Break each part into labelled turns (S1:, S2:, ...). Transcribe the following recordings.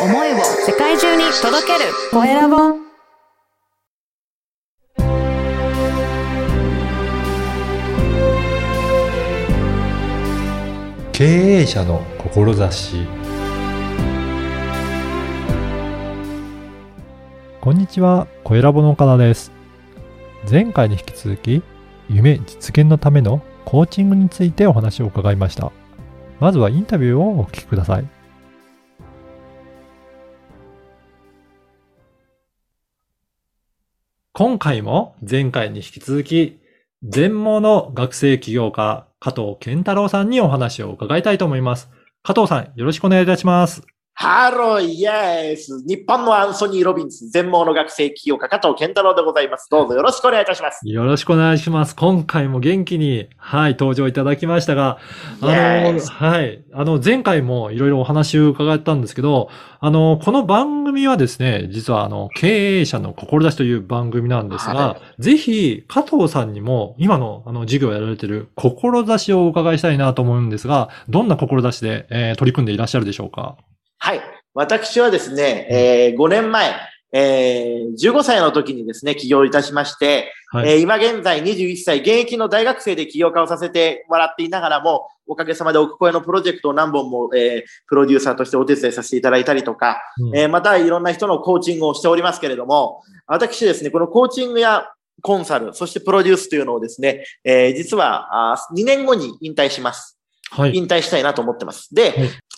S1: 思いを世界中に届けるコエラボ
S2: 経営者の志こんにちは、コエラボの岡田です。前回に引き続き、夢実現のためのコーチングについてお話を伺いました。まずはインタビューをお聞きください。今回も前回に引き続き、全盲の学生起業家、加藤健太郎さんにお話を伺いたいと思います。加藤さん、よろしくお願いいたします。
S3: ハロー、イエス日本のアンソニー・ロビンス、全盲の学生起業家加藤健太郎でございます。どうぞよろしくお願いいたします。
S2: よろしくお願いします。今回も元気に、はい、登場いただきましたが、あの、
S3: Yes
S2: はい、あの、前回もいろいろお話を伺ったんですけど、あの、この番組はですね、実はあの、経営者の志という番組なんですが、
S3: は
S2: ぜひ、加藤さんにも、今の、あの、授業をやられている志をお伺いしたいなと思うんですが、どんな志で、えー取り組んでいらっしゃるでしょうか？
S3: はい。私はですね、えー5年前、えー15歳の時にですね、起業いたしまして、
S2: はい。
S3: えー今現在21歳、現役の大学生で起業家をさせてもらっていながらも、おかげさまで奥越えのプロジェクトを何本も、えープロデューサーとしてお手伝いさせていただいたりとか、
S2: うん
S3: えーまたいろんな人のコーチングをしておりますけれども、私ですね、このコーチングやコンサル、そしてプロデュースというのをですね、えー実はあー2年後に引退します。
S2: はい。
S3: 引退したいなと思ってます。で、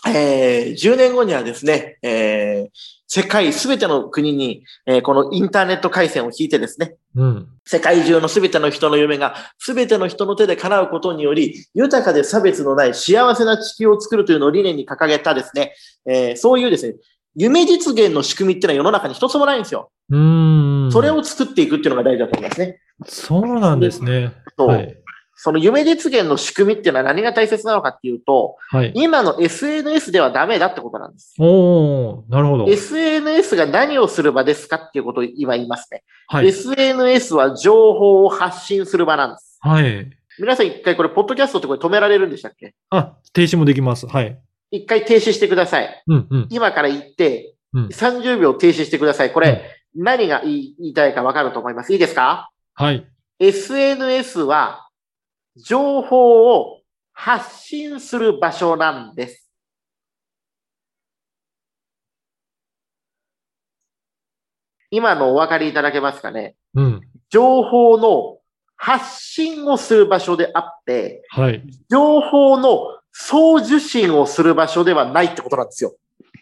S2: はい
S3: えー10年後にはですね、えー世界すべての国に、えーこのインターネット回線を引いてですね、
S2: うん。
S3: 世界中のすべての人の夢がすべての人の手で叶うことにより、豊かで差別のない幸せな地球を作るというのを理念に掲げたですね、えーそういうですね、夢実現の仕組みっていうのは世の中に一つもないんですよ。
S2: うーん。
S3: それを作っていくっていうのが大事だと思いますね。
S2: そうなんですね。
S3: そう
S2: はい。
S3: その夢実現の仕組みっていうのは何が大切なのかっていうと、
S2: はい。
S3: 今の SNS ではダメだってことなんです。
S2: おー、なるほど。
S3: SNS が何をする場ですかっていうことを今言いますね。
S2: はい。
S3: SNS は情報を発信する場なんです。
S2: はい。
S3: 皆さん一回これ、ポッドキャストってこれ止められるんでしたっけ？
S2: あ、停止もできます。はい。
S3: 一回停止してください。
S2: うん、うん。
S3: 今から言って、
S2: うん
S3: 30秒停止してください。これ、何が言いたいかわかると思います。いいですか？
S2: はい。
S3: ?SNS は、情報を発信する場所なんです。今のお分かりいただけますかね？
S2: うん。
S3: 情報の発信をする場所であって、
S2: はい。
S3: 情報の送受信をする場所ではないってことなんですよ。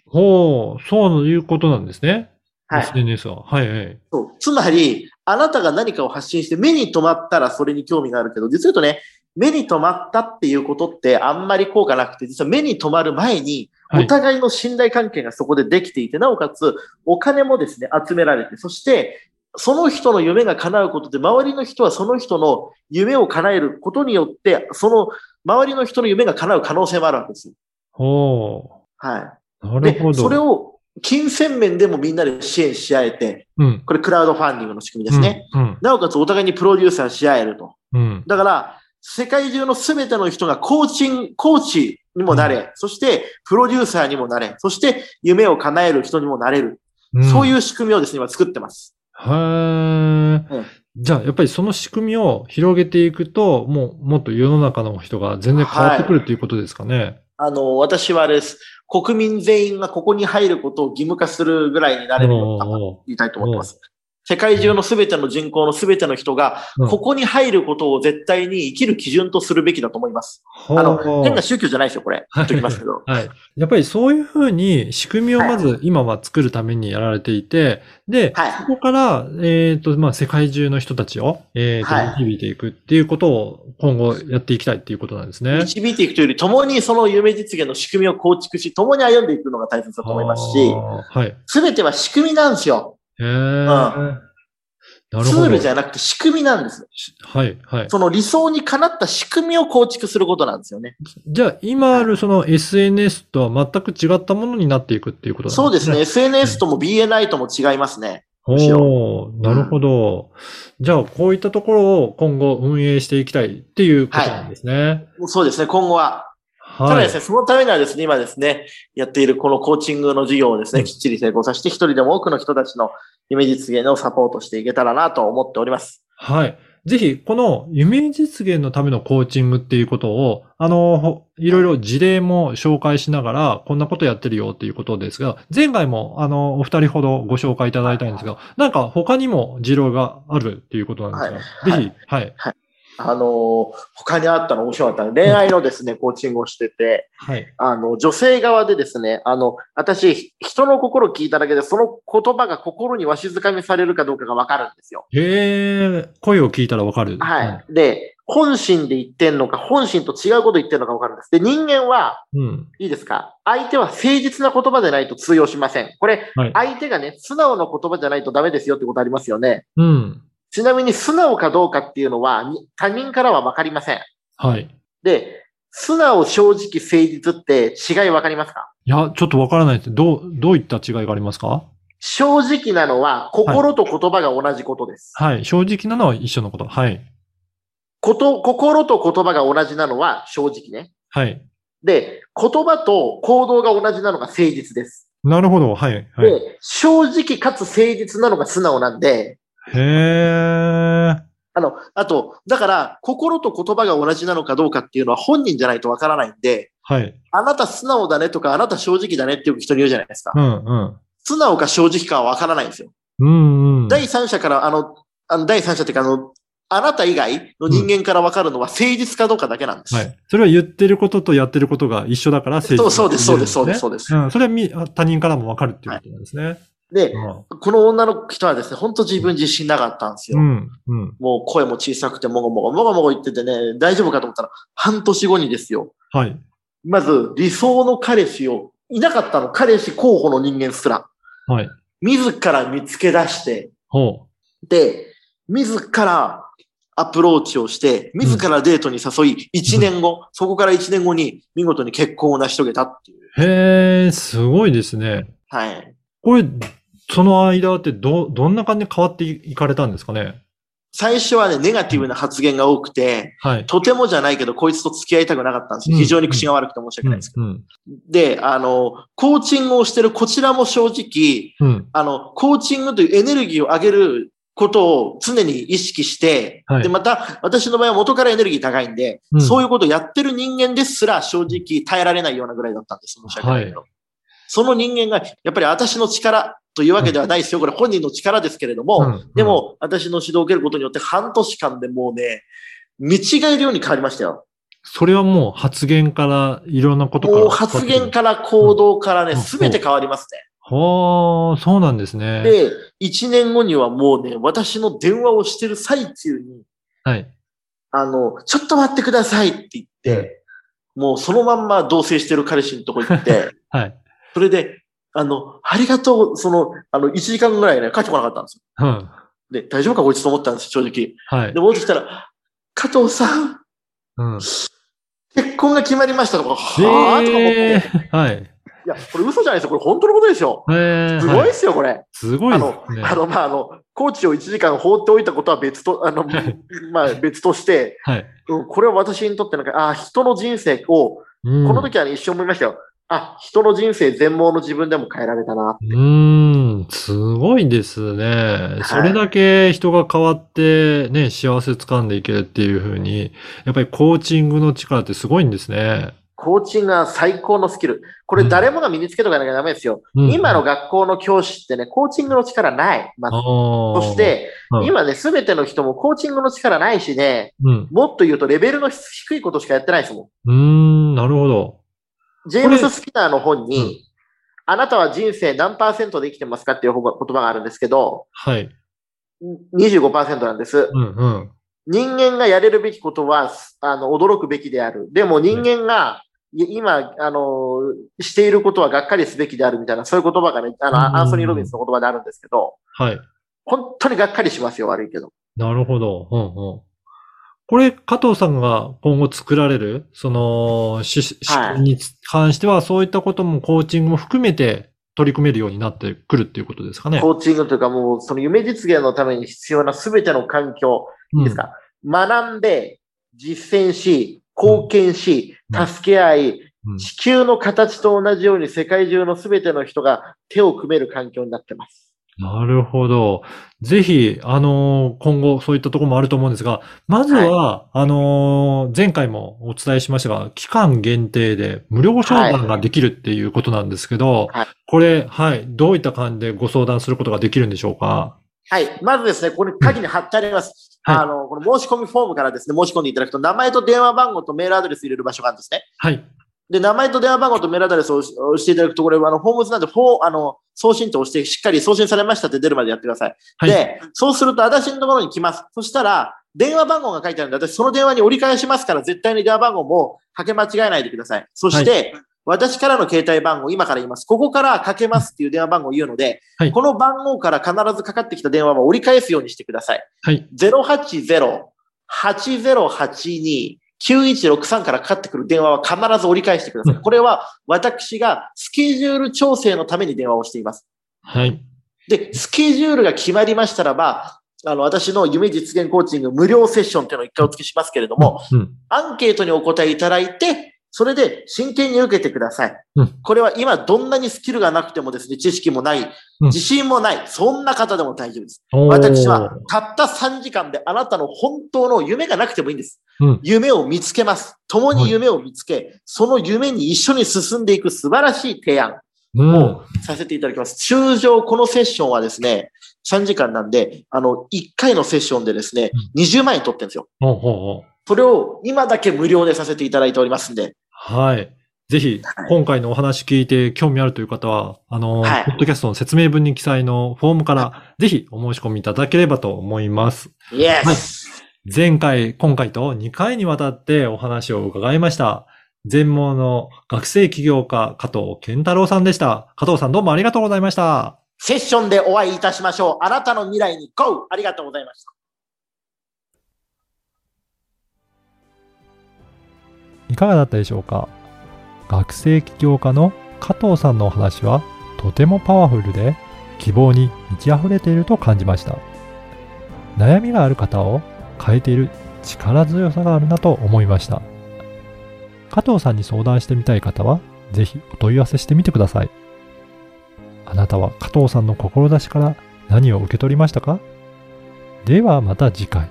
S2: ほう、そういうことなんですね。
S3: はい。
S2: SNS は。はい、はい。
S3: そうつまり、あなたが何かを発信して目に留まったらそれに興味があるけど、実は言うとね、目に留まったっていうことってあんまり効果なくて、実は目に留まる前に、
S2: はい
S3: お互いの信頼関係がそこでできていて、なおかつお金もですね、集められて、そして、その人の夢が叶うことで、周りの人はその人の夢を叶えることによって、その周りの人の夢が叶う可能性もあるわけですよ。
S2: ほ
S3: はい。
S2: う。なるほど。
S3: で、それを金銭面でもみんなで支援し合えて、
S2: うん。
S3: これクラウドファンディングの仕組みですね。
S2: うん。
S3: なおかつお互いにプロデューサーし合えると。
S2: うん。
S3: だから、世界中のすべての人がコーチング、コーチにもなれ、そしてプロデューサーにもなれ、そして夢を叶える人にもなれる。
S2: うん。
S3: そういうう仕組みをですね、今作ってます。
S2: へー
S3: うん
S2: じゃあ、やっぱりその仕組みを広げていくと、もう、もっと世の中の人が全然変わってくるっていうことですかね。
S3: あの、私はあれです。国民全員がここに入ることを義務化するぐらいになれるように
S2: おー
S3: 言いたいと思ってます。世界中のすべての人口のすべての人が、
S2: うん
S3: ここに入ることを絶対に生きる基準とするべきだと思います。
S2: ほう
S3: あの、変な宗教じゃないですよ、これ。言っときますけど。
S2: はい。やっぱりそういうふうに仕組みをまず今は作るためにやられていて、で、
S3: はい
S2: そこから、えっ、と、まあ、世界中の人たちを、えっ、と、
S3: はい
S2: 導いていくっていうことを今後やっていきたいっていうことなんですね。
S3: 導いていくというより、共にその夢実現の仕組みを構築し、共に歩んでいくのが大切だと思いますし、
S2: はい。
S3: すべては仕組みなんですよ。
S2: へーなる
S3: ツ
S2: ほど。
S3: ールじゃなくて仕組みなんです。
S2: しはい、はい。
S3: その理想にかなった仕組みを構築することなんですよね。
S2: じゃあ、今あるその SNS とは全く違ったものになっていくっていうことなんですね。
S3: そうですね。SNS とも BNI とも違いますね。
S2: おーなるほど。じゃあ、こういったところを今後運営していきたいっていうことなんですね。
S3: そうですね。今後は。
S2: はい
S3: ただです。ね、そのためにはですね、今ですね、やっているこのコーチングの授業をですね、
S2: うん
S3: きっちり成功させて、一人でも多くの人たちの夢実現をサポートしていけたらなと思っております。
S2: はい。ぜひ、この夢実現のためのコーチングっていうことを、あの、ほいろいろ事例も紹介しながら、こんなことやってるよっていうことですが、前回も、あの、お二人ほどご紹介いただいたんですが、なんか他にも事例があるっていうことなんですが、
S3: はい
S2: ぜひ、はい。
S3: あのー他にあったの面白かったの恋愛のですね、コーチングをしてて、
S2: はい。
S3: あの、女性側でですね、あの、私、ひ人の心を聞いただけで、その言葉が心にわしづかみされるかどうかがわかるんですよ。
S2: へえ、声を聞いたらわかる。
S3: はい。で、本心で言ってんのか、本心と違うこと言ってんのかわかるんです。で、人間は、
S2: うん。
S3: いいですか？相手は誠実な言葉でないと通用しません。これ、
S2: はい。
S3: 相手がね、素直な言葉じゃないとダメですよってことありますよね。
S2: うん。
S3: ちなみに素直かどうかっていうのは、に他人からはわかりません。
S2: はい。
S3: で、素直、正直、誠実って違いわかりますか？
S2: いや、ちょっとわからないです。どう、どういった違いがありますか？
S3: 正直なのは、心と言葉が同じことです。
S2: はい。正直なのは一緒のこと。はい。
S3: こと、心と言葉が同じなのは正直ね。
S2: はい。
S3: で、言葉と行動が同じなのが誠実です。
S2: なるほど。はい。はい。
S3: で、正直かつ誠実なのが素直なんで、
S2: へえ。
S3: あの、あと、だから、心と言葉が同じなのかどうかっていうのは本人じゃないとわからないんで、
S2: はい。
S3: あなた素直だねとか、あなた正直だねってよく人に言うじゃないですか。
S2: うんうん。
S3: 素直か正直かはわからないんですよ。
S2: うんうん。
S3: 第三者から、あの、あの、第三者っていうか、あの、あなた以外の人間からわかるのは誠実かどうかだけなんです。
S2: はい。それは言ってることとやってることが一緒だから誠実
S3: そうそうです、そうです、そうです、
S2: ね
S3: そうです。
S2: うん。それはみ他人からもわかるっていうことなんですね。
S3: で、
S2: う
S3: この女の人はですね、本当自分自信なかったんですよ。
S2: ん。うん。
S3: もう声も小さくてもごもご、もごもご言っててね、大丈夫かと思ったら、半年後にですよ。
S2: はい。
S3: まず、理想の彼氏を、いなかったの、彼氏候補の人間すら。
S2: はい。
S3: 自ら見つけ出して、
S2: ほ
S3: で、自らアプローチをして、自らデートに誘い、1年後、そこから1年後に見事に結婚を成し遂げたっていう。
S2: う。へえ、すごいですね。
S3: はい。
S2: これ、その間ってど、どんな感じで変わっていかれたんですかね？
S3: 最初はね、ネガティブな発言が多くて、
S2: はい。
S3: とてもじゃないけど、こいつと付き合いたくなかったんですよ。
S2: うん
S3: 非常に口が悪くて申し訳ないですけど。
S2: うん。
S3: で、あの、コーチングをしてるこちらも正直、
S2: うん。
S3: あの、コーチングというエネルギーを上げることを常に意識して、
S2: はい
S3: で、また、私の場合は元からエネルギー高いんで、
S2: うん
S3: そういうことをやってる人間ですら正直耐えられないようなぐらいだったんです。申し訳ないけど。その人間が、やっぱり私の力というわけではないですよ。これ本人の力ですけれども、
S2: うん
S3: でも、私の指導を受けることによって半年間でもうね、見違えるように変わりましたよ。
S2: それはもう発言からいろんなことから。
S3: もう発言から行動からね、
S2: うん
S3: すべて変わりますね。
S2: はあ、そうなんですね。
S3: で、1年後にはもうね、私の電話をしてる最中に、
S2: はい。
S3: あの、ちょっと待ってくださいって言って、もうそのまんま同棲してる彼氏のとこ行って、
S2: はい。
S3: それで、あの、ありがとう、その、あの、1時間ぐらいね、帰ってこなかったんですよ。
S2: うん。
S3: で、大丈夫かこいつと思ったんです、正直。
S2: はい
S3: で、。戻ってきたら、加藤さん、
S2: うん。
S3: 結婚が決まりましたとか、はぁ、とか思って。
S2: えーはい。
S3: いや、これ嘘じゃないですよ。これ本当のことですよ。
S2: えー
S3: すごい
S2: は
S3: ですよ、これ。
S2: すごい
S3: あの。あの、まあ、あの、コーチを1時間放っておいたことは別と、あの、まあ、別として、
S2: はい。
S3: うん、これは私にとってなんか、あ人の人生を、
S2: こ
S3: この時はね、一瞬思いましたよ。あ、人の人生全盲の自分でも変えられたな。
S2: うーん、すごいですね。それだけ人が変わってね、幸せ掴んでいけるっていう風に、やっぱりコーチングの力ってすごいんですね。
S3: コーチングが最高のスキル。これ誰もが身につけとかなきゃダメですよ。
S2: うん
S3: 今の学校の教師ってね、コーチングの力ない。まずそ
S2: そ
S3: して、
S2: うん
S3: 今ね、すべての人もコーチングの力ないしね、
S2: うん。
S3: もっと言うとレベルの低いことしかやってないですも
S2: うーん、なるほど。
S3: ん。ジェームス・スピナーの本
S2: うん
S3: に、あなたは人生何パーセントで生きてますかっていう言葉があるんですけど、
S2: はい。
S3: 25%なんです。
S2: うん、うん。
S3: 人間がやれるべきことは、あの、驚くべきである。でも人間が、い今、あの、していることはがっかりすべきであるみたいな、そういう言葉がね、あ
S2: うん
S3: の、アンソニー・ロビンスの言葉であるんですけど、
S2: はい。
S3: 本当にがっかりしますよ、悪いけど。
S2: なるほど。うんうん。これ、加藤さんが今後作られる、その、し、し
S3: はい。
S2: に関しては、そういったこともコーチングも含めて取り組めるようになってくるっていうことですかね。
S3: コーチングというかもう、その夢実現のために必要なすべての環境、ですか、学んで、実践し、貢献し、
S2: うん。
S3: 助け合い、
S2: うん。
S3: 地球の形と同じように世界中のすべての人が手を組める環境になってます。
S2: なるほど。ぜひ、あのー今後そういったところもあると思うんですが、まずは、あのー前回もお伝えしましたが、期間限定で無料相談ができるっていうことなんですけど、
S3: はい
S2: これ、はい、どういった感じでご相談することができるんでしょうか？
S3: はい。まずですね、ここに鍵に貼ってあります。
S2: はい
S3: あの、この申し込みフォームからですね、申し込んでいただくと、名前と電話番号とメールアドレス入れる場所があるんですね。
S2: はい。
S3: で、名前と電話番号とメールアドレスを押していただくと、これはあの、 Forms なんで、フォー、あの、送信と押して、しっかり送信されましたって出るまでやってください。
S2: はい。
S3: で、そうすると、私のところに来ます。そしたら、電話番号が書いてあるんで、私その電話に折り返しますから、絶対に電話番号もかけ間違えないでください。そして、私からの携帯番号、今から言います。ここからかけますっていう電話番号を言うので、
S2: はい
S3: この番号から必ずかかってきた電話は折り返すようにしてください。
S2: はい。
S3: 080-8082-9163からかかってくる電話は必ず折り返してください。
S2: うん
S3: これは私がスケジュール調整のために電話をしています。
S2: はい。
S3: で、スケジュールが決まりましたらば、あの、私の夢実現コーチング無料セッションっていうのを一回お付けしますけれども、
S2: うん。
S3: アンケートにお答えいただいて、それで真剣に受けてください。
S2: うん
S3: これは今どんなにスキルがなくてもですね、知識もない、
S2: うん
S3: 自信もない、そんな方でも大丈夫です。私はたった3時間であなたの本当の夢がなくてもいいんです。
S2: うん
S3: 夢を見つけます。共に夢を見つけ、その夢に一緒に進んでいく素晴らしい提案
S2: うん。
S3: をさせていただきます。通常このセッションはですね、3時間なんで、あの、1回のセッションでですね、20万円取ってるんですよ。それを今だけ無料でさせていただいておりますんで、
S2: はい。ぜひ
S3: はい、
S2: 今回のお話聞いて興味あるという方は、あの、
S3: はい
S2: ポッドキャストの説明文に記載のフォームから、ぜひお申し込みいただければと思います。
S3: イエ
S2: はい
S3: ス、
S2: 前回、今回と2回にわたってお話を伺いました。全盲の学生起業家、加藤健太郎さんでした。加藤さんどうもありがとうございました。
S3: セッションでお会いいたしましょう。あなたの未来に GO! ありがとうございました。
S2: かがだったでしょうか？学生起業家の加藤さんのお話はとてもパワフルで希望に満ち溢れていると感じました。悩みがある方を変えている力強さがあるなと思いました。加藤さんに相談してみたい方はぜひお問い合わせしてみてください。あなたは加藤さんの志から何を受け取りましたか？ではまた次回。